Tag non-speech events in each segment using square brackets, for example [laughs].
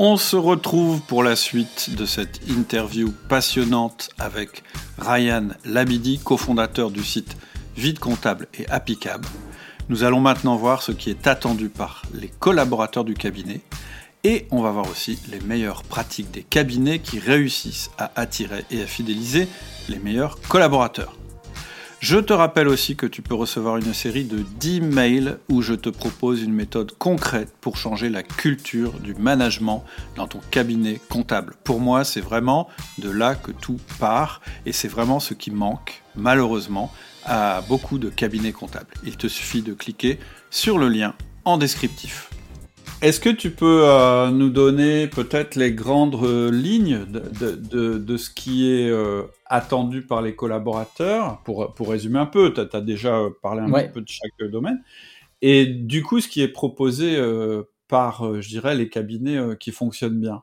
On se retrouve pour la suite de cette interview passionnante avec Ryan Labidi, cofondateur du site Vide Comptable et Appicab. Nous allons maintenant voir ce qui est attendu par les collaborateurs du cabinet et on va voir aussi les meilleures pratiques des cabinets qui réussissent à attirer et à fidéliser les meilleurs collaborateurs. Je te rappelle aussi que tu peux recevoir une série de 10 mails où je te propose une méthode concrète pour changer la culture du management dans ton cabinet comptable. Pour moi, c'est vraiment de là que tout part et c'est vraiment ce qui manque, malheureusement, à beaucoup de cabinets comptables. Il te suffit de cliquer sur le lien en descriptif. Est-ce que tu peux euh, nous donner peut-être les grandes euh, lignes de, ce qui est euh, attendu par les collaborateurs? Pour, pour résumer un peu, tu as, déjà parlé un peu de chaque domaine. Et du coup, ce qui est proposé par, je dirais, les cabinets qui fonctionnent bien?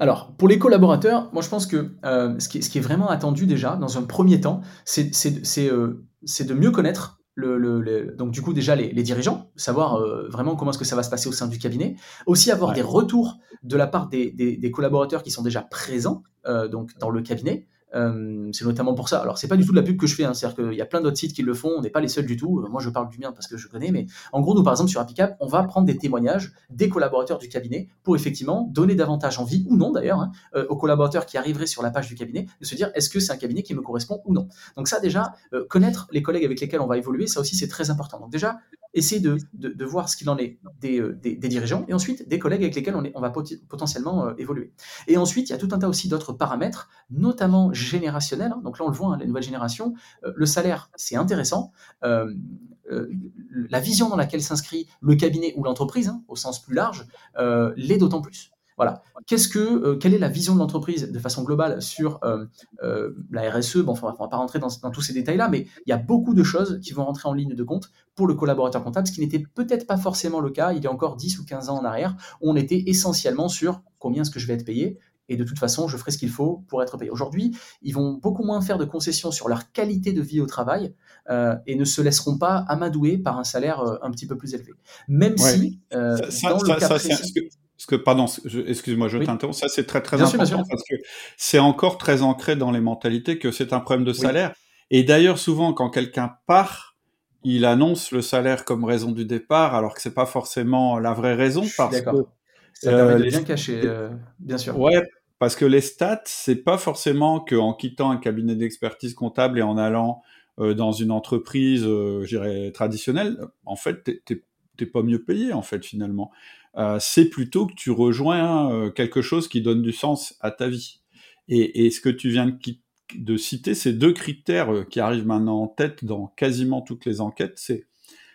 Alors, pour les collaborateurs, moi je pense que ce, qui, ce, qui, est vraiment attendu déjà, dans un premier temps, c'est de mieux connaître le, donc du coup déjà les, dirigeants, savoir euh, vraiment comment est-ce que ça va se passer au sein du cabinet, aussi avoir des retours de la part des, collaborateurs qui sont déjà présents euh, donc dans le cabinet, euh, c'est notamment pour ça. Alors, c'est pas du tout de la pub que je fais, hein. c'est-à-dire qu'il y a plein d'autres sites qui le font, on n'est pas les seuls du tout. Euh, moi, je parle du mien parce que je connais, mais en gros, nous, par exemple, sur Appicap, on va prendre des témoignages des collaborateurs du cabinet pour effectivement donner davantage envie, ou non d'ailleurs, hein, euh, aux collaborateurs qui arriveraient sur la page du cabinet, de se dire est-ce que c'est un cabinet qui me correspond ou non? Donc, ça, déjà, connaître les collègues avec lesquels on va évoluer, ça aussi, c'est très important. Donc, déjà, essayer de, voir ce qu'il en est des, dirigeants et ensuite des collègues avec lesquels on va potentiellement évoluer. Et ensuite, il y a tout un tas aussi d'autres paramètres, notamment générationnel. Hein. donc là, on le voit, hein, la nouvelle génération, euh, le salaire, c'est intéressant. Euh, euh, la vision dans laquelle s'inscrit le cabinet ou l'entreprise, hein, au sens plus large, l'est d'autant plus. Voilà. Qu'est-ce que, quelle est la vision de l'entreprise de façon globale sur la RSE Bon, on ne va pas rentrer dans, dans tous ces détails-là, mais il y a beaucoup de choses qui vont rentrer en ligne de compte pour le collaborateur comptable, ce qui n'était peut-être pas forcément le cas il y a encore 10 ou 15 ans en arrière, où on était essentiellement sur combien est-ce que je vais être payé, et de toute façon, je ferai ce qu'il faut pour être payé. Aujourd'hui, ils vont beaucoup moins faire de concessions sur leur qualité de vie au travail euh, et ne se laisseront pas amadouer par un salaire euh, un petit peu plus élevé. Même si, euh, dans le cas précis... Ce que, pardon, excuse-moi, je t'interromps. Ça, c'est très très important parce que c'est encore très ancré dans les mentalités que c'est un problème de salaire. Et d'ailleurs, souvent, quand quelqu'un part, il annonce le salaire comme raison du départ, alors que c'est pas forcément la vraie raison. Parce que ça permet de bien cacher, bien sûr. Ouais, parce que les stats, c'est pas forcément qu'en quittant un cabinet d'expertise comptable et en allant euh, dans une entreprise, euh, traditionnelle, en fait, t'es pas mieux payé, en fait, finalement. Euh, c'est plutôt que tu rejoins quelque chose qui donne du sens à ta vie. Et, ce que tu viens de, de citer, ces deux critères qui arrivent maintenant en tête dans quasiment toutes les enquêtes, c'est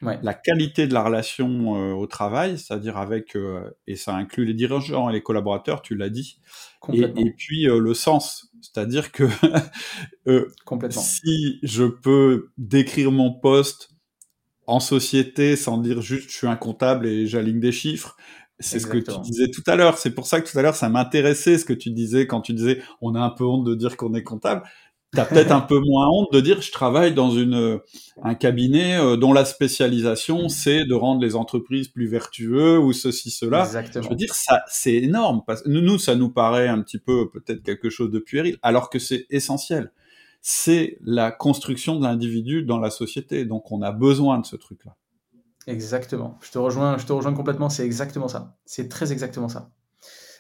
la qualité de la relation euh, au travail, c'est-à-dire avec, euh, et ça inclut les dirigeants et les collaborateurs, tu l'as dit, et, puis euh, le sens, c'est-à-dire que [laughs] si je peux décrire mon poste en société sans dire juste je suis un comptable et j'aligne des chiffres, c'est ce que tu disais tout à l'heure. C'est pour ça que tout à l'heure, ça m'intéressait ce que tu disais quand tu disais on a un peu honte de dire qu'on est comptable tu as peut-être un peu moins honte de dire je travaille dans une, un cabinet euh, dont la spécialisation c'est de rendre les entreprises plus vertueux ou ceci cela. Exactement. Je veux dire ça c'est énorme parce nous ça nous paraît un petit peu peut-être quelque chose de puéril alors que c'est essentiel. C'est la construction de l'individu dans la société donc on a besoin de ce truc là. Exactement. Je te rejoins je te rejoins complètement, c'est exactement ça. C'est très exactement ça.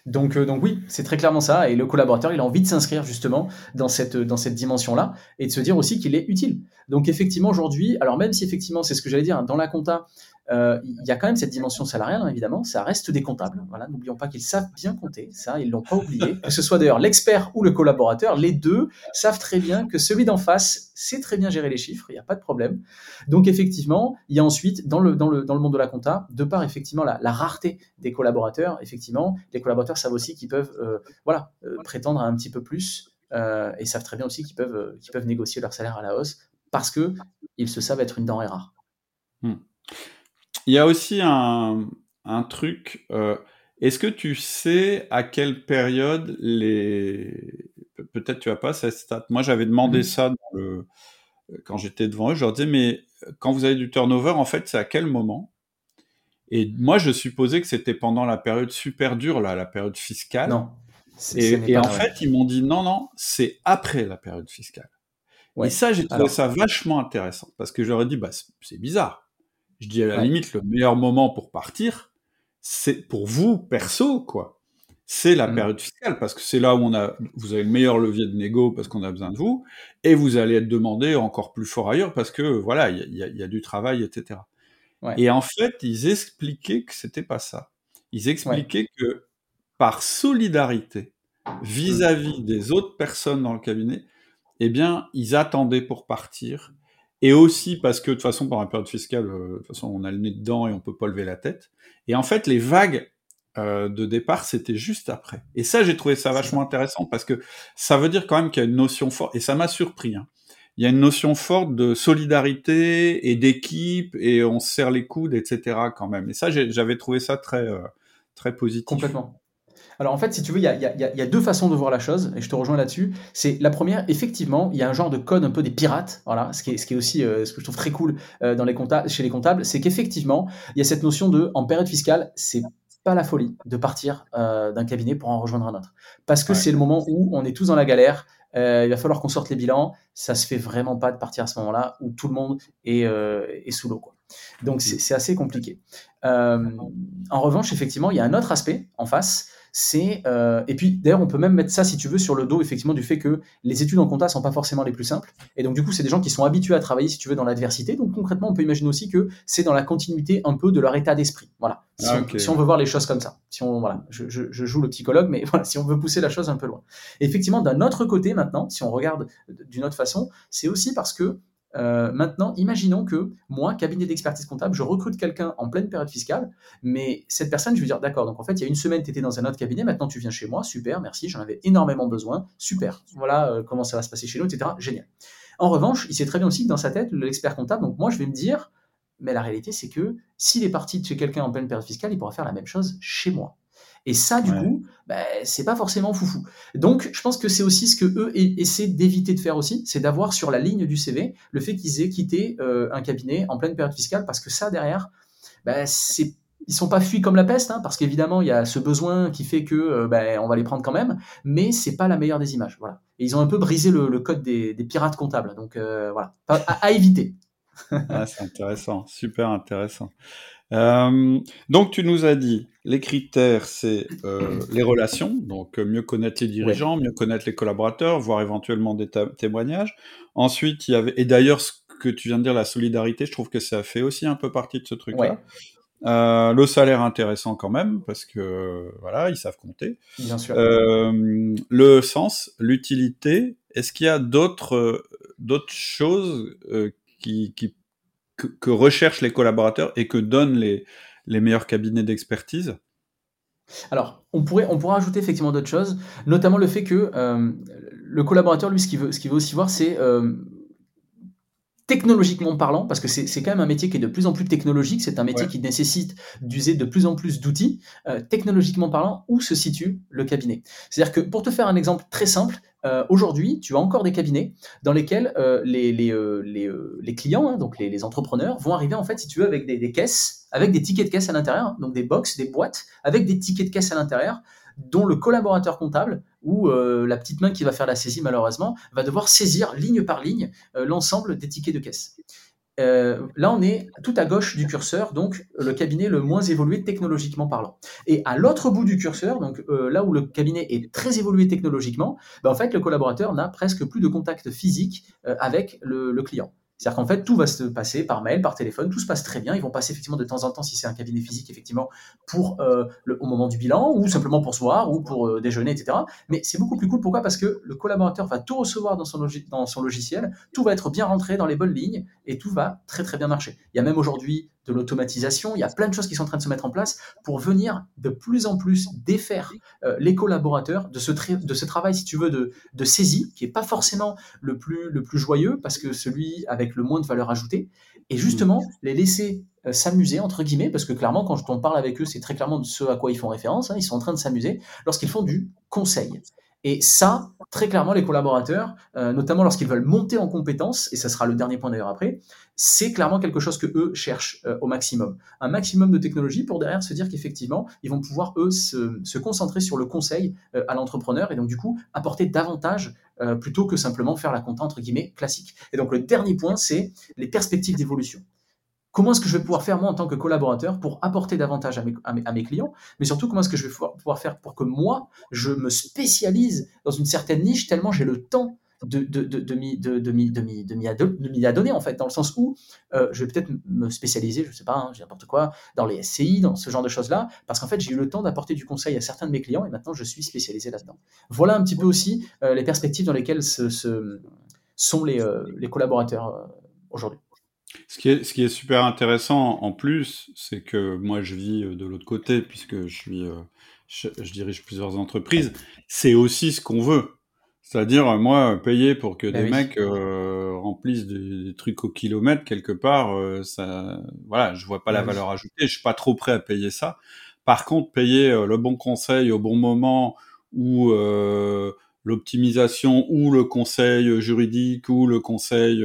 Donc, euh, donc oui, c'est très clairement ça. Et le collaborateur, il a envie de s'inscrire justement dans cette, dans cette dimension-là et de se dire aussi qu'il est utile. Donc effectivement, aujourd'hui, alors même si effectivement, c'est ce que j'allais dire, hein, dans la compta, euh, il y a quand même cette dimension salariale, hein, évidemment, ça reste des comptables. Voilà, n'oublions pas qu'ils savent bien compter, ça, ils l'ont pas oublié. [laughs] Que ce soit d'ailleurs l'expert ou le collaborateur, les deux savent très bien que celui d'en face sait très bien gérer les chiffres, il n'y a pas de problème. Donc effectivement, il y a ensuite, dans le, dans le, dans le monde de la compta, de par effectivement la, rareté des collaborateurs, effectivement, les collaborateurs savent aussi qu'ils peuvent euh, voilà, euh, prétendre à un petit peu plus et savent très bien aussi qu'ils peuvent, qu'ils peuvent négocier leur salaire à la hausse parce que ils se savent être une denrée rare. Hmm. Il y a aussi un, un truc. Euh, est-ce que tu sais à quelle période les. Peut-être tu as pas cette stat. Moi, j'avais demandé mmh. ça quand j'étais devant eux. Je leur disais, mais quand vous avez du turnover, en fait, c'est à quel moment? Et moi, je supposais que c'était pendant la période super dure, là, la période fiscale. Non. Et, en fait, ils m'ont dit non, non, c'est après la période fiscale. Et ça, j'ai trouvé ça vachement intéressant parce que j'aurais dit, bah, c'est bizarre. Je dis à la limite, le meilleur moment pour partir, c'est pour vous, perso, quoi. C'est la mmh. période fiscale parce que c'est là où on a, vous avez le meilleur levier de négo parce qu'on a besoin de vous et vous allez être demandé encore plus fort ailleurs parce que voilà, il y, a, du travail, etc. Et en fait, ils expliquaient que c'était pas ça. Ils expliquaient que par solidarité vis-à-vis des autres personnes dans le cabinet, eh bien, ils attendaient pour partir. Et aussi parce que de toute façon, pendant la période fiscale, euh, de toute façon, on a le nez dedans et on peut pas lever la tête. Et en fait, les vagues euh, de départ, c'était juste après. Et ça, j'ai trouvé ça vachement intéressant parce que ça veut dire quand même qu'il y a une notion forte, et ça m'a surpris. Hein. Il y a une notion forte de solidarité et d'équipe, et on se serre les coudes, etc. quand même. Et ça, j'avais trouvé ça très, euh, très positif. Complètement. Alors en fait, si tu veux, il y, a, deux façons de voir la chose, et je te rejoins là-dessus. C'est la première, effectivement, il y a un genre de code un peu des pirates, voilà, ce qui est, ce qui est aussi euh, ce que je trouve très cool euh, dans les comptables, chez les comptables, c'est qu'effectivement, il y a cette notion de, en période fiscale, c'est pas la folie de partir euh, d'un cabinet pour en rejoindre un autre, parce que c'est le moment où on est tous dans la galère. il va falloir qu'on sorte les bilans. Ça se fait vraiment pas de partir à ce moment-là où tout le monde est, est sous l'eau. Donc c'est assez compliqué. en revanche, effectivement, il y a un autre aspect en face, c'est euh, et puis d'ailleurs on peut même mettre ça si tu veux sur le dos effectivement du fait que les études en compta sont pas forcément les plus simples. Et donc du coup c'est des gens qui sont habitués à travailler si tu veux dans l'adversité. Donc concrètement on peut imaginer aussi que c'est dans la continuité un peu de leur état d'esprit. Voilà. Si, ah, on, veut voir les choses comme ça. Si on voilà je, je, joue le psychologue mais [laughs] voilà si on veut pousser la chose un peu loin. Effectivement d'un autre côté maintenant si on regarde d'une autre façon c'est aussi parce que euh, maintenant, imaginons que moi, cabinet d'expertise comptable, je recrute quelqu'un en pleine période fiscale, mais cette personne, je vais dire, d'accord, donc en fait, il y a une semaine, tu étais dans un autre cabinet, maintenant tu viens chez moi, super, merci, j'en avais énormément besoin, super, voilà euh, comment ça va se passer chez nous, etc. Génial. En revanche, il sait très bien aussi que dans sa tête, l'expert comptable, donc moi, je vais me dire, mais la réalité, c'est que s'il est parti de chez quelqu'un en pleine période fiscale, il pourra faire la même chose chez moi. Et ça, du coup, bah, c'est pas forcément foufou. Donc, je pense que c'est aussi ce que eux essaient d'éviter de faire aussi, c'est d'avoir sur la ligne du CV le fait qu'ils aient quitté euh, un cabinet en pleine période fiscale, parce que ça, derrière, bah, c'est ils sont pas fuis comme la peste, hein, parce qu'évidemment il y a ce besoin qui fait que euh, bah, on va les prendre quand même, mais c'est pas la meilleure des images, voilà. Et ils ont un peu brisé le, code des, pirates comptables, donc euh, voilà, à, éviter. [laughs] ah, c'est intéressant, super intéressant. Euh, donc tu nous as dit, les critères, c'est euh, les relations, donc euh, mieux connaître les dirigeants, mieux connaître les collaborateurs, voire éventuellement des témoignages. Ensuite, il y avait, et d'ailleurs, ce que tu viens de dire, la solidarité, je trouve que ça fait aussi un peu partie de ce truc-là. le salaire intéressant quand même, parce que voilà, ils savent compter. Bien sûr. le sens, l'utilité. Est-ce qu'il y a d'autres d'autres choses que, recherchent les collaborateurs et que donnent les, les meilleurs cabinets d'expertise. Alors, on pourrait, on pourrait ajouter effectivement d'autres choses, notamment le fait que euh, le collaborateur, lui, ce qu'il veut, veut aussi voir, c'est euh, technologiquement parlant, parce que c'est quand même un métier qui est de plus en plus technologique, c'est un métier qui nécessite d'user de plus en plus d'outils, euh, technologiquement parlant, où se situe le cabinet. C'est-à-dire que pour te faire un exemple très simple, euh, aujourd'hui, tu as encore des cabinets dans lesquels euh, les, les, euh, les, clients, hein, donc les, entrepreneurs, vont arriver en fait, si tu veux, avec des, caisses, avec des tickets de caisse à l'intérieur, hein, donc des box, des boîtes, avec des tickets de caisse à l'intérieur, dont le collaborateur comptable ou la petite main qui va faire la saisie malheureusement va devoir saisir ligne par ligne l'ensemble des tickets de caisse. Euh, là, on est tout à gauche du curseur, donc le cabinet le moins évolué technologiquement parlant. Et à l'autre bout du curseur, donc euh, là où le cabinet est très évolué technologiquement, ben, en fait, le collaborateur n'a presque plus de contact physique euh, avec le client. C'est-à-dire qu'en fait, tout va se passer par mail, par téléphone, tout se passe très bien. Ils vont passer effectivement de temps en temps, si c'est un cabinet physique, effectivement, pour euh, au moment du bilan, ou simplement pour se voir, ou pour euh, déjeuner, etc. Mais c'est beaucoup plus cool. Pourquoi? Parce que le collaborateur va tout recevoir dans son logiciel, tout va être bien rentré dans les bonnes lignes, et tout va très très bien marcher. Il y a même aujourd'hui de l'automatisation, il y a plein de choses qui sont en train de se mettre en place pour venir de plus en plus défaire euh, les collaborateurs de ce, de ce travail, si tu veux, de, de saisie, qui n'est pas forcément le plus, le plus joyeux, parce que celui avec le moins de valeur ajoutée, et justement les laisser euh, s'amuser, entre guillemets, parce que clairement, quand on parle avec eux, c'est très clairement de ce à quoi ils font référence, hein, ils sont en train de s'amuser lorsqu'ils font du conseil. Et ça, très clairement, les collaborateurs, euh, notamment lorsqu'ils veulent monter en compétences, et ça sera le dernier point d'ailleurs après, c'est clairement quelque chose que eux cherchent euh, au maximum. Un maximum de technologie pour derrière se dire qu'effectivement, ils vont pouvoir, eux, se, concentrer sur le conseil euh, à l'entrepreneur et donc du coup apporter davantage plutôt que simplement faire la compta entre guillemets classique. Et donc le dernier point, c'est les perspectives d'évolution. Comment est-ce que je vais pouvoir faire moi en tant que collaborateur pour apporter davantage à mes, clients, mais surtout comment est-ce que je vais pouvoir faire pour que moi, je me spécialise dans une certaine niche tellement j'ai le temps de, m'y adonner, en fait, dans le sens où euh, je vais peut-être me spécialiser, je sais pas, hein, n'importe quoi, dans les SCI, dans ce genre de choses-là, parce qu'en fait, j'ai eu le temps d'apporter du conseil à certains de mes clients et maintenant, je suis spécialisé là-dedans. Voilà un petit peu aussi euh, les perspectives dans lesquelles sont les, euh, les collaborateurs aujourd'hui. Ce qui, est, ce qui est super intéressant en plus, c'est que moi je vis euh, de l'autre côté puisque je suis, euh, je, dirige plusieurs entreprises. C'est aussi ce qu'on veut. C'est-à-dire, euh, moi, payer pour que bah des mecs remplissent des, trucs au kilomètre quelque part, ça, voilà, je vois pas la bah valeur ajoutée. Je suis pas trop prêt à payer ça. Par contre, payer le bon conseil au bon moment ou l'optimisation ou le conseil juridique ou le conseil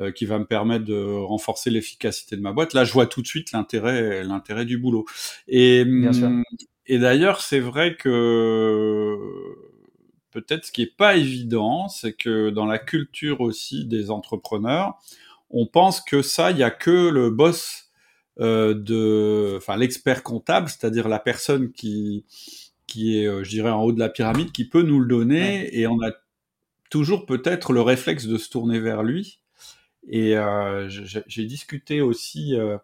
euh, qui va me permettre de renforcer l'efficacité de ma boîte. Là, je vois tout de suite l'intérêt, l'intérêt du boulot. Et, et d'ailleurs, c'est vrai que peut-être ce qui est pas évident, c'est que dans la culture aussi des entrepreneurs, on pense que ça, il y a que le boss euh, de, enfin l'expert comptable, c'est-à-dire la personne qui qui est, euh, je dirais, en haut de la pyramide, qui peut nous le donner, et on a toujours peut-être le réflexe de se tourner vers lui. Et euh, j'ai discuté aussi euh,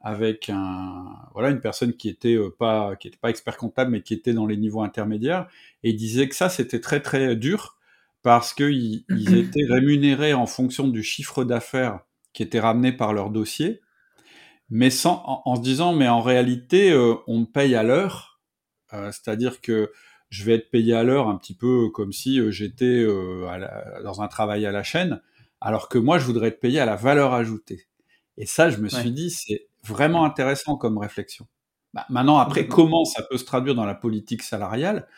avec un, voilà, une personne qui était euh, pas, qui était pas expert comptable, mais qui était dans les niveaux intermédiaires, et il disait que ça c'était très très dur parce qu'ils ils [clears throat] étaient rémunérés en fonction du chiffre d'affaires qui était ramené par leur dossier, mais sans, en, se disant mais en réalité on me paye à l'heure, c'est-à-dire que je vais être payé à l'heure un petit peu comme si j'étais dans un travail à la chaîne, alors que moi, je voudrais être payé à la valeur ajoutée. Et ça, je me suis dit, c'est vraiment intéressant comme réflexion. Bah, maintenant, après, comment ça peut se traduire dans la politique salariale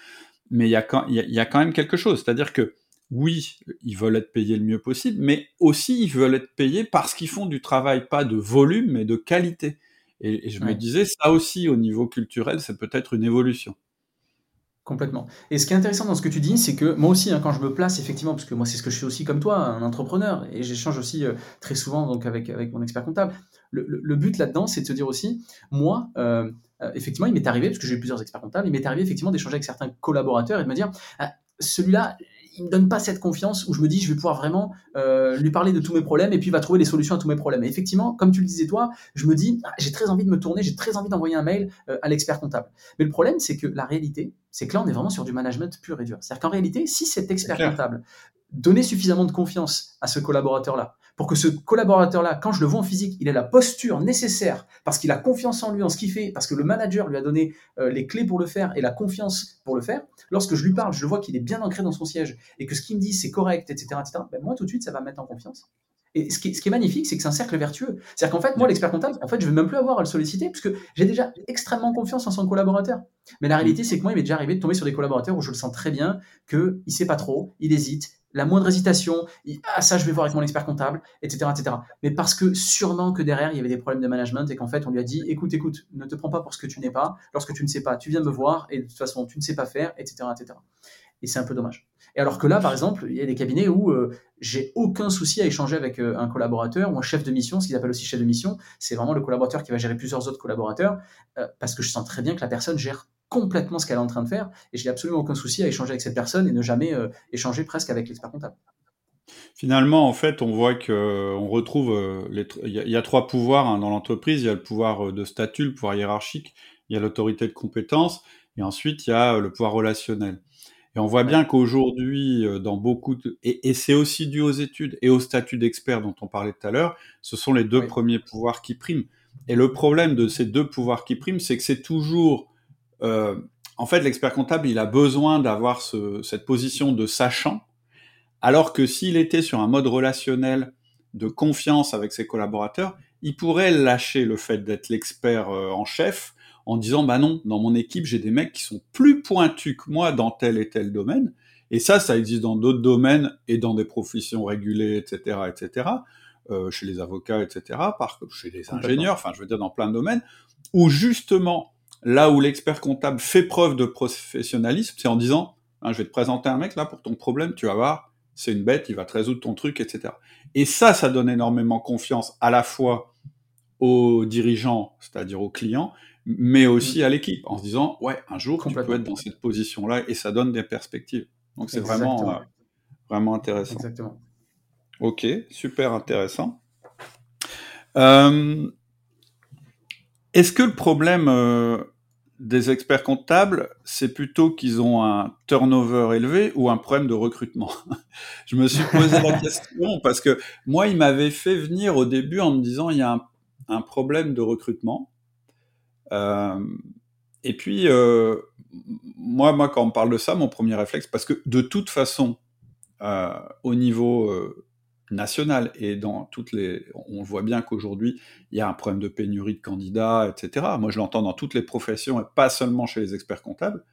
Mais il y, a quand, même quelque chose. C'est-à-dire que, oui, ils veulent être payés le mieux possible, mais aussi, ils veulent être payés parce qu'ils font du travail, pas de volume, mais de qualité. Et, je me disais, ça aussi, au niveau culturel, c'est peut-être une évolution. Complètement. Et ce qui est intéressant dans ce que tu dis, c'est que moi aussi, hein, quand je me place, effectivement, parce que moi c'est ce que je suis aussi comme toi, un entrepreneur, et j'échange aussi euh, très souvent donc avec, mon expert comptable, le, but là-dedans, c'est de se dire aussi, moi, euh, euh, effectivement, il m'est arrivé, parce que j'ai eu plusieurs experts comptables, il m'est arrivé effectivement d'échanger avec certains collaborateurs et de me dire, ah, celui-là, il me donne pas cette confiance où je me dis je vais pouvoir vraiment euh, lui parler de tous mes problèmes et puis il va trouver les solutions à tous mes problèmes. Et effectivement, comme tu le disais toi, je me dis ah, j'ai très envie de me tourner, j'ai très envie d'envoyer un mail euh, à l'expert comptable. Mais le problème, c'est que la réalité, c'est que là, on est vraiment sur du management pur et dur. C'est-à-dire qu'en réalité, si cet expert comptable donnait suffisamment de confiance à ce collaborateur-là pour que ce collaborateur-là, quand je le vois en physique, il ait la posture nécessaire parce qu'il a confiance en lui, en ce qu'il fait, parce que le manager lui a donné euh, les clés pour le faire et la confiance pour le faire. Lorsque je lui parle, je vois qu'il est bien ancré dans son siège et que ce qu'il me dit, c'est correct, etc.. Ben moi, tout de suite, ça va me mettre en confiance. Et ce qui, est, ce qui est magnifique, c'est que c'est un cercle vertueux. C'est-à-dire qu'en fait, moi, l'expert comptable, en fait, je ne vais même plus avoir à le solliciter puisque j'ai déjà extrêmement confiance en son collaborateur. Mais la réalité, c'est que moi, il m'est déjà arrivé de tomber sur des collaborateurs où je le sens très bien qu'il ne sait pas trop, il hésite, la moindre hésitation, ah ça je vais voir avec mon expert comptable, etc., etc. Mais parce que sûrement que derrière il y avait des problèmes de management et qu'en fait on lui a dit écoute, écoute, ne te prends pas pour ce que tu n'es pas. Lorsque tu ne sais pas, tu viens me voir et de toute façon tu ne sais pas faire, etc., etc. Et c'est un peu dommage. Et alors que là, par exemple, il y a des cabinets où euh, j'ai aucun souci à échanger avec euh, un collaborateur ou un chef de mission, ce qu'ils appellent aussi chef de mission, c'est vraiment le collaborateur qui va gérer plusieurs autres collaborateurs, euh, parce que je sens très bien que la personne gère complètement ce qu'elle est en train de faire et je n'ai absolument aucun souci à échanger avec cette personne et ne jamais euh, échanger presque avec l'expert comptable. Finalement, en fait, on voit que euh, on retrouve euh, il y, a trois pouvoirs hein, dans l'entreprise. Il y a le pouvoir de statut, le pouvoir hiérarchique, il y a l'autorité de compétence, et ensuite il y a le pouvoir relationnel. Et on voit bien qu'aujourd'hui, dans beaucoup de... et, c'est aussi dû aux études et au statut d'expert dont on parlait tout à l'heure, ce sont les deux premiers pouvoirs qui priment. Et le problème de ces deux pouvoirs qui priment, c'est que c'est toujours euh, en fait, l'expert comptable, il a besoin d'avoir cette position de sachant, alors que s'il était sur un mode relationnel de confiance avec ses collaborateurs, il pourrait lâcher le fait d'être l'expert euh, en chef en disant bah non, dans mon équipe, j'ai des mecs qui sont plus pointus que moi dans tel et tel domaine, Et ça, ça existe dans d'autres domaines et dans des professions régulées, etc., etc., euh, chez les avocats, etc., par, chez les ingénieurs, enfin, je veux dire, dans plein de domaines, où justement, là où l'expert comptable fait preuve de professionnalisme, c'est en disant, hein, je vais te présenter un mec là pour ton problème, tu vas voir, c'est une bête, il va te résoudre ton truc, etc. Et ça, ça donne énormément confiance à la fois aux dirigeants, c'est-à-dire aux clients, mais aussi mm. à l'équipe, en se disant, ouais, un jour, tu peux être dans cette position-là, et ça donne des perspectives. Donc c'est vraiment, euh, vraiment intéressant. Exactement. Ok, super intéressant. Euh, est-ce que le problème euh, des experts comptables, c'est plutôt qu'ils ont un turnover élevé ou un problème de recrutement? [laughs] Je me suis posé la [laughs] question parce que moi, il m'avait fait venir au début en me disant il y a un, un problème de recrutement. Euh, et puis, euh, moi, moi, quand on parle de ça, mon premier réflexe, parce que de toute façon, au niveau national et dans toutes les, on voit bien qu'aujourd'hui il y a un problème de pénurie de candidats, etc. Moi, je l'entends dans toutes les professions et pas seulement chez les experts comptables.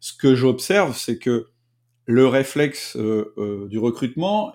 Ce que j'observe, c'est que le réflexe du recrutement,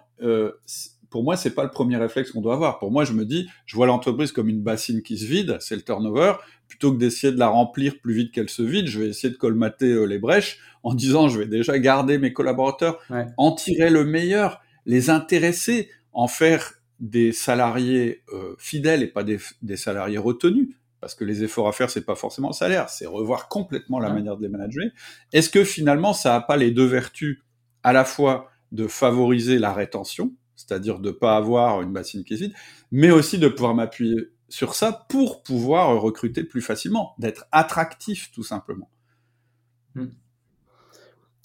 pour moi, c'est pas le premier réflexe qu'on doit avoir. Pour moi, je me dis, je vois l'entreprise comme une bassine qui se vide, c'est le turnover. Plutôt que d'essayer de la remplir plus vite qu'elle se vide, je vais essayer de colmater euh, les brèches en disant, je vais déjà garder mes collaborateurs, en tirer le meilleur, les intéresser, en faire des salariés euh, fidèles et pas des, salariés retenus. Parce que les efforts à faire, c'est pas forcément le salaire, c'est revoir complètement la manière de les manager. Est-ce que finalement, ça n'a pas les deux vertus à la fois de favoriser la rétention, c'est-à-dire de ne pas avoir une bassine qui est vide, mais aussi de pouvoir m'appuyer sur ça pour pouvoir recruter plus facilement, d'être attractif tout simplement?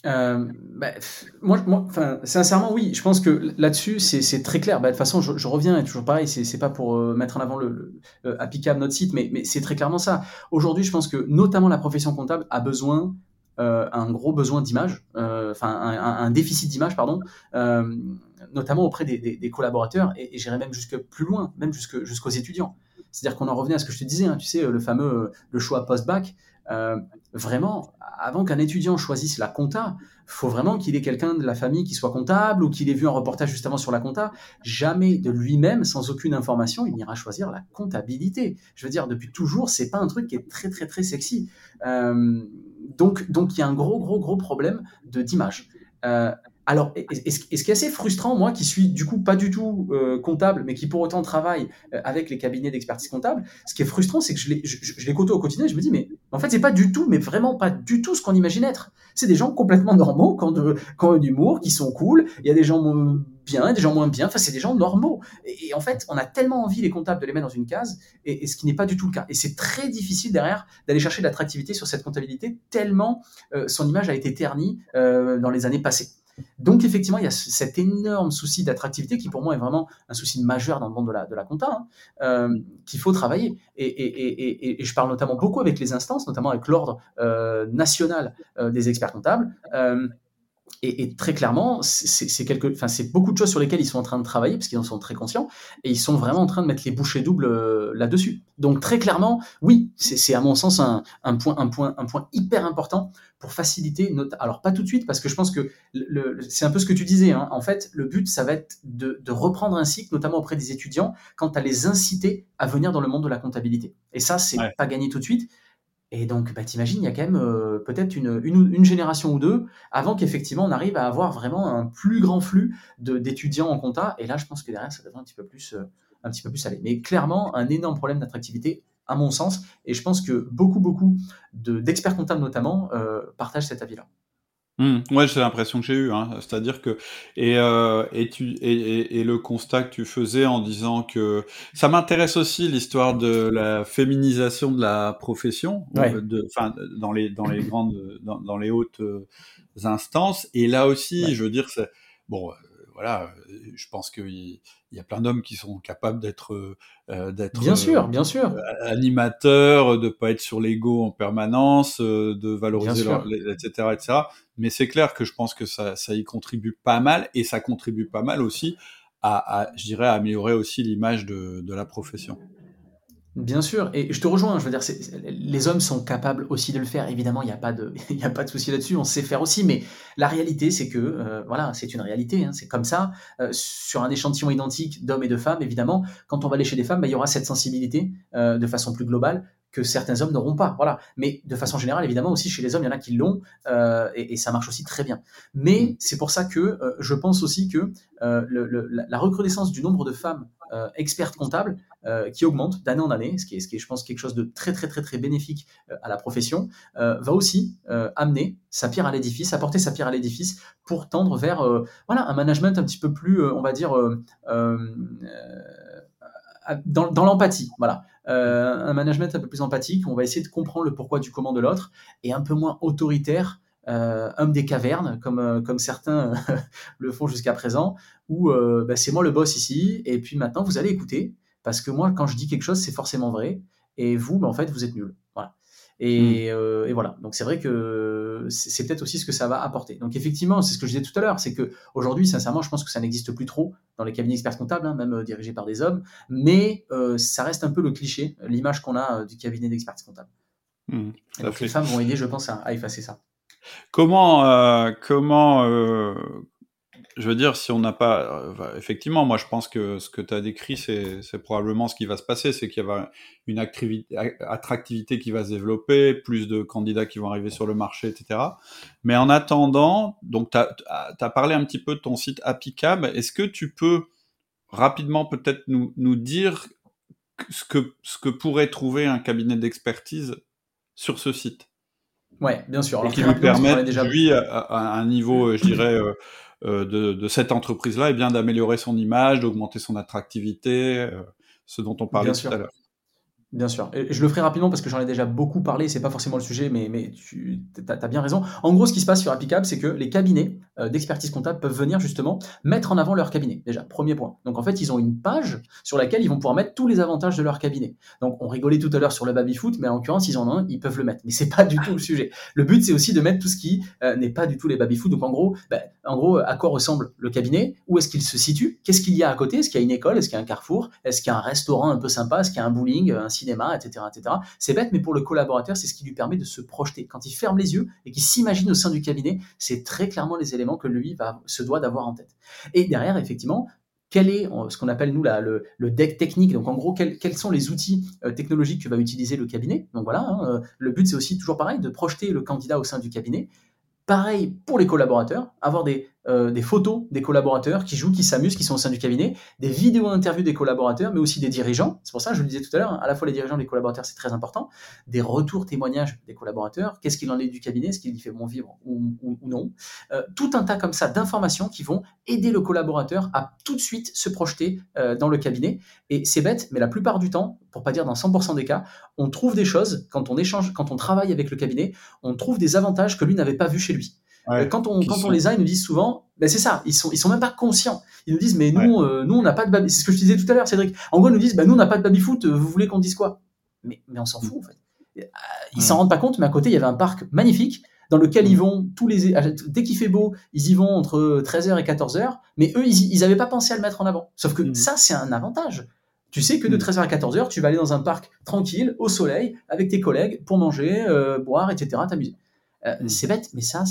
Euh, bah, moi, sincèrement, oui. Je pense que là-dessus, c'est très clair. Bah, de toute façon, je, reviens et toujours pareil. C'est pas pour euh, mettre en avant le, le, applicable notre site, mais, mais c'est très clairement ça. Aujourd'hui, je pense que notamment la profession comptable a besoin euh, un gros besoin d'image, euh, enfin un, déficit d'image, pardon, euh, notamment auprès des, collaborateurs, et, j'irais même jusque plus loin, même jusqu'aux étudiants. C'est-à-dire qu'on en revenait à ce que je te disais, hein, tu sais, le fameux le choix post-bac. vraiment, avant qu'un étudiant choisisse la compta, faut vraiment qu'il ait quelqu'un de la famille qui soit comptable ou qu'il ait vu un reportage justement sur la compta. Jamais de lui-même, sans aucune information, il n'ira choisir la comptabilité. Je veux dire, depuis toujours, c'est pas un truc qui est très très très sexy. Euh, donc, donc il y a un gros, gros, gros problème d'image. Euh, alors, et, ce qui est assez frustrant, moi qui suis du coup pas du tout euh, comptable, mais qui pour autant travaille euh, avec les cabinets d'expertise comptable, ce qui est frustrant, c'est que je les, je, côtoie au quotidien et je me dis, mais en fait, c'est pas du tout, mais vraiment pas du tout ce qu'on imagine être. C'est des gens complètement normaux, qui ont, de, qui ont un humour, qui sont cool. Il y a des gens bien, des gens moins bien. Enfin, c'est des gens normaux. Et, en fait, on a tellement envie, les comptables, de les mettre dans une case, et, ce qui n'est pas du tout le cas. Et c'est très difficile derrière d'aller chercher de l'attractivité sur cette comptabilité, tellement euh, son image a été ternie dans les années passées. Donc effectivement, il y a cet énorme souci d'attractivité qui pour moi est vraiment un souci majeur dans le monde de la, de la compta, hein, euh, qu'il faut travailler. Et, je parle notamment beaucoup avec les instances, notamment avec l'ordre euh, national euh, des experts comptables. Et, très clairement, c'est quelque, enfin c'est beaucoup de choses sur lesquelles ils sont en train de travailler parce qu'ils en sont très conscients et ils sont vraiment en train de mettre les bouchées doubles là-dessus. Donc très clairement, oui, c'est à mon sens un, un, point, un point, un point hyper important pour faciliter notre... Alors pas tout de suite, parce que je pense que c'est un peu ce que tu disais. Hein. En fait, le but, ça va être de, reprendre un cycle, notamment auprès des étudiants, quant à les inciter à venir dans le monde de la comptabilité. Et ça, c'est pas gagné tout de suite. Et donc, bah, t'imagines, il y a quand même euh, peut-être une, génération ou deux avant qu'effectivement on arrive à avoir vraiment un plus grand flux d'étudiants en compta. Et là, je pense que derrière, ça devrait un petit peu plus, euh, un petit peu plus aller. Mais clairement, un énorme problème d'attractivité à mon sens. Et je pense que beaucoup, beaucoup d'experts comptables notamment euh, partagent cet avis-là. Mmh, ouais, c'est l'impression que j'ai eu, hein. c'est-à-dire que et, euh, et, tu, et, et, le constat que tu faisais en disant que ça m'intéresse aussi l'histoire de la féminisation de la profession, euh, de, enfin dans les dans les grandes dans, dans les hautes euh, instances. Et là aussi, je veux dire, c'est bon, voilà, je pense qu'il y a plein d'hommes qui sont capables d'être euh, d'être bien sûr, bien sûr euh, animateurs, de pas être sur l'ego en permanence, euh, de valoriser leur, etc., etc. Mais c'est clair que je pense que ça, ça y contribue pas mal et ça contribue pas mal aussi à, à je dirais, à améliorer aussi l'image de, de la profession. Bien sûr, et je te rejoins, je veux dire, les hommes sont capables aussi de le faire, évidemment, il n'y a pas de, [laughs] il a pas de souci là-dessus, on sait faire aussi, mais la réalité, c'est que, euh, voilà, c'est une réalité, hein, c'est comme ça, euh, sur un échantillon identique d'hommes et de femmes, évidemment, quand on va aller chez des femmes, bah, il y aura cette sensibilité euh, de façon plus globale que certains hommes n'auront pas, voilà, mais de façon générale, évidemment, aussi chez les hommes, il y en a qui l'ont, et, et, ça marche aussi très bien. Mais c'est pour ça que je pense aussi que le, la recrudescence du nombre de femmes expertes comptables, euh, qui augmente d'année en année, ce qui, est, ce qui est, je pense, quelque chose de très, très, très, très bénéfique euh, à la profession, euh, va aussi amener sa pierre à l'édifice, apporter sa pierre à l'édifice pour tendre vers voilà, un management un petit peu plus, on va dire, dans, dans l'empathie. Voilà. un management un peu plus empathique, on va essayer de comprendre le pourquoi du comment de l'autre, et un peu moins autoritaire euh, homme des cavernes, comme, comme certains [laughs] le font jusqu'à présent, où bah, c'est moi le boss ici, et puis maintenant vous allez écouter, parce que moi, quand je dis quelque chose, c'est forcément vrai. Et vous, ben, en fait, vous êtes nul. Voilà. Et, hmm. euh, et, voilà. Donc c'est vrai que c'est peut-être aussi ce que ça va apporter. Donc effectivement, c'est ce que je disais tout à l'heure, c'est que aujourd'hui, sincèrement, je pense que ça n'existe plus trop dans les cabinets experts comptables, hein, même euh, dirigés par des hommes. Mais euh, ça reste un peu le cliché, l'image qu'on a du cabinet d'experts comptables. Hmm, donc les femmes vont aider, je pense, à, à effacer ça. Comment, comment, je veux dire, si on n'a pas. Euh, effectivement, moi, je pense que ce que tu as décrit, c'est probablement ce qui va se passer. C'est qu'il y a une attractivité qui va se développer, plus de candidats qui vont arriver sur le marché, etc. Mais en attendant, donc, tu as, parlé un petit peu de ton site Apicab. Est-ce que tu peux rapidement peut-être nous, dire ce que pourrait trouver un cabinet d'expertise sur ce site? Ouais, bien sûr. Alors, qui lui permet, déjà... lui, à, un niveau, euh, je dirais, euh, euh, de, cette entreprise-là, et bien d'améliorer son image, d'augmenter son attractivité, euh, ce dont on parlait tout à l'heure. Bien sûr. Je le ferai rapidement parce que j'en ai déjà beaucoup parlé, c'est pas forcément le sujet, mais, mais tu as, bien raison. En gros, ce qui se passe sur Applicable, c'est que les cabinets euh, d'expertise comptable peuvent venir justement mettre en avant leur cabinet. Déjà, premier point. Donc en fait, ils ont une page sur laquelle ils vont pouvoir mettre tous les avantages de leur cabinet. Donc on rigolait tout à l'heure sur le baby-foot, mais en l'occurrence, ils en ont un, ils peuvent le mettre. Mais c'est pas du tout le sujet. Le but, c'est aussi de mettre tout ce qui euh, n'est pas du tout les baby-foot. Donc en gros, ben, en gros, à quoi ressemble le cabinet? Où est-ce qu'il se situe? Qu'est-ce qu'il y a à côté? Est-ce qu'il y a une école? Est-ce qu'il y a un carrefour? Est-ce qu'il y a un restaurant un peu sympa? Est-ce qu'il y a un bowling, cinéma, etc. etc. C'est bête, mais pour le collaborateur, c'est ce qui lui permet de se projeter. Quand il ferme les yeux et qu'il s'imagine au sein du cabinet, c'est très clairement les éléments que lui va, se doit d'avoir en tête. Et derrière, effectivement, quel est ce qu'on appelle nous le, deck technique? Donc en gros, quels, sont les outils euh, technologiques que va utiliser le cabinet? Donc voilà, hein, euh, le but c'est aussi toujours pareil de projeter le candidat au sein du cabinet. Pareil pour les collaborateurs, avoir des, euh, des photos des collaborateurs qui jouent, qui s'amusent, qui sont au sein du cabinet, des vidéos interviews des collaborateurs, mais aussi des dirigeants. C'est pour ça, je le disais tout à l'heure, hein, à la fois les dirigeants les collaborateurs, c'est très important. Des retours, témoignages des collaborateurs. Qu'est-ce qu'il en est du cabinet Est-ce qu'il y fait bon vivre ou, non euh, Tout un tas comme ça d'informations qui vont aider le collaborateur à tout de suite se projeter euh, dans le cabinet. Et c'est bête, mais la plupart du temps, pour pas dire dans 100% des cas, on trouve des choses quand on échange, quand on travaille avec le cabinet, on trouve des avantages que lui n'avait pas vu chez lui. Euh, quand on, quand on les a, ils nous disent souvent, ben c'est ça, ils sont, ils sont même pas conscients. Ils nous disent, mais nous, euh, nous, on n'a pas de baby. C'est ce que je disais tout à l'heure, Cédric. En gros, ils nous disent, ben nous, on n'a pas de baby foot. Euh, vous voulez qu'on dise quoi? Mais, mais on s'en fout en fait. Ils s'en rendent pas compte, mais à côté, il y avait un parc magnifique dans lequel ils vont tous les dès qu'il fait beau, ils y vont entre 13h et 14h, mais eux ils n'avaient pas pensé à le mettre en avant. Sauf que mm. ça c'est un avantage. Tu sais que de 13h mm. à 14h, tu vas aller dans un parc tranquille, au soleil, avec tes collègues pour manger, boire, etc., t'amuser. Euh, mm. C'est bête, mais ça,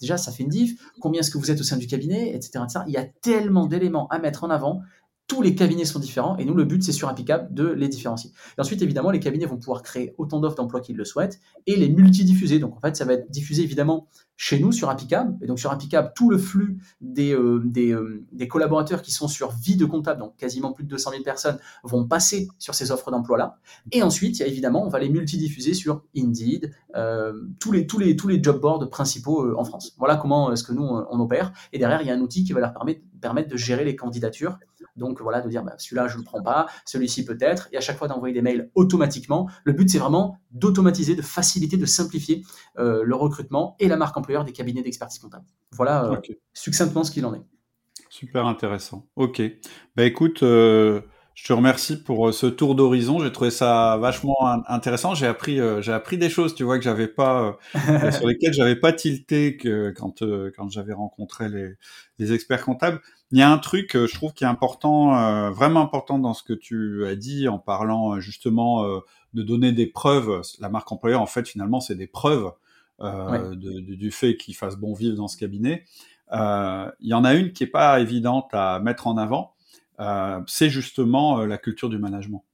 déjà, ça fait une diff. Combien est-ce que vous êtes au sein du cabinet, etc., etc. Il y a tellement d'éléments à mettre en avant tous les cabinets sont différents et nous, le but, c'est sur Applicable de les différencier. Et ensuite, évidemment, les cabinets vont pouvoir créer autant d'offres d'emploi qu'ils le souhaitent et les multidiffuser. Donc, en fait, ça va être diffusé évidemment chez nous sur Applicable. Et donc, sur Applicable, tout le flux des, euh, euh, des, collaborateurs qui sont sur vie de comptable, donc quasiment plus de 200 000 personnes, vont passer sur ces offres d'emploi-là. Et ensuite, évidemment, on va les multidiffuser sur Indeed, euh, tous, les, tous, les, tous les job boards principaux en France. Voilà comment est-ce que nous, on opère. Et derrière, il y a un outil qui va leur permettre, de gérer les candidatures donc voilà, de dire bah, celui-là, je ne le prends pas, celui-ci peut-être, et à chaque fois d'envoyer des mails automatiquement. Le but, c'est vraiment d'automatiser, de faciliter, de simplifier le recrutement et la marque employeur des cabinets d'expertise comptable. Voilà euh, succinctement ce qu'il en est. Super intéressant. Ok. Bah écoute, euh, Je te remercie pour euh, ce tour d'horizon. J'ai trouvé ça vachement intéressant. J'ai appris, euh, j'ai appris des choses, tu vois, que j'avais pas, euh, [laughs] sur lesquelles j'avais pas tilté que quand quand j'avais rencontré les, les experts comptables. Il y a un truc, je trouve, qui est important, vraiment important dans ce que tu as dit en parlant justement de donner des preuves. La marque employeur, en fait, finalement, c'est des preuves de, du fait qu'il fasse bon vivre dans ce cabinet. Il y en a une qui est pas évidente à mettre en avant euh, c'est justement euh, la culture du management.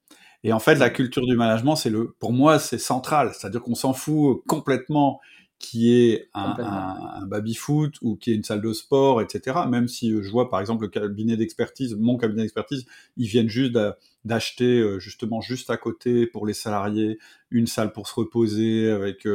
Et en fait, la culture du management, c'est le, pour moi, c'est central. C'est-à-dire qu'on s'en fout complètement qui est un, un, un baby-foot ou qui est une salle de sport, etc. Même si euh, je vois, par exemple, le cabinet d'expertise, mon cabinet d'expertise, ils viennent juste d'acheter justement juste à côté pour les salariés une salle pour se reposer avec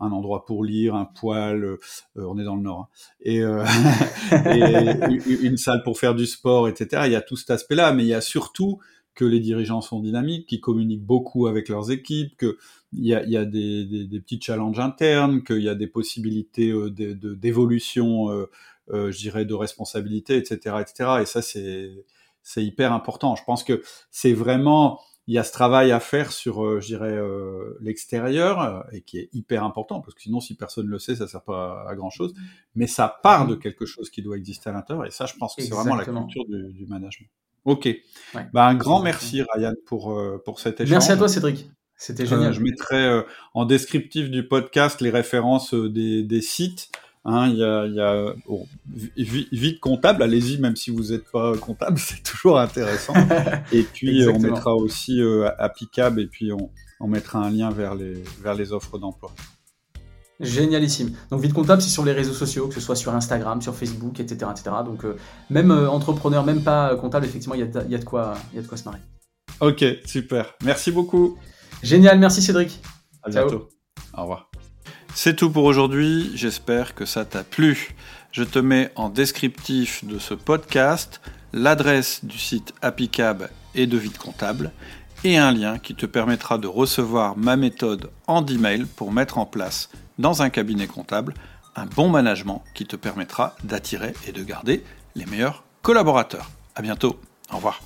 un endroit pour lire, un poêle, euh, on est dans le nord, hein. et, euh, [laughs] et, une salle pour faire du sport, etc. Il y a tout cet aspect-là, mais il y a surtout que les dirigeants sont dynamiques, qui communiquent beaucoup avec leurs équipes, qu'il y a, il y a des, des, des, petits challenges internes, qu'il y a des possibilités euh, d'évolution, euh, euh, je dirais, de responsabilité, etc., etc. Et ça, c'est hyper important. Je pense que c'est vraiment il y a ce travail à faire sur, je dirais, euh, l'extérieur, et qui est hyper important, parce que sinon, si personne ne le sait, ça sert pas à, grand-chose. Mais ça part de quelque chose qui doit exister à l'intérieur, et ça, je pense que c'est vraiment la culture du, du management. Ok. Bah, un grand merci, Ryan, pour, pour cet échange. Merci à toi, Cédric. C'était génial. je mettrai en descriptif du podcast les références des, des sites. Hein, il y a, y a vite comptable, allez-y, même si vous n'êtes pas comptable, [laughs] c'est toujours intéressant. [laughs] et puis on mettra aussi euh, Applicable et puis on, on, mettra un lien vers les, vers les offres d'emploi. Génialissime. Donc vite comptable, c'est sur les réseaux sociaux, que ce soit sur Instagram, sur Facebook, etc. etc. Donc euh, même euh, entrepreneur, même pas comptable, effectivement, il y, y, a de quoi, il y a de quoi se marrer. Ok, super. Merci beaucoup. Génial, merci Cédric. À bientôt. Au revoir. C'est tout pour aujourd'hui, j'espère que ça t'a plu. Je te mets en descriptif de ce podcast l'adresse du site Appicab et de Vite Comptable et un lien qui te permettra de recevoir ma méthode en email pour mettre en place dans un cabinet comptable un bon management qui te permettra d'attirer et de garder les meilleurs collaborateurs. À bientôt. Au revoir.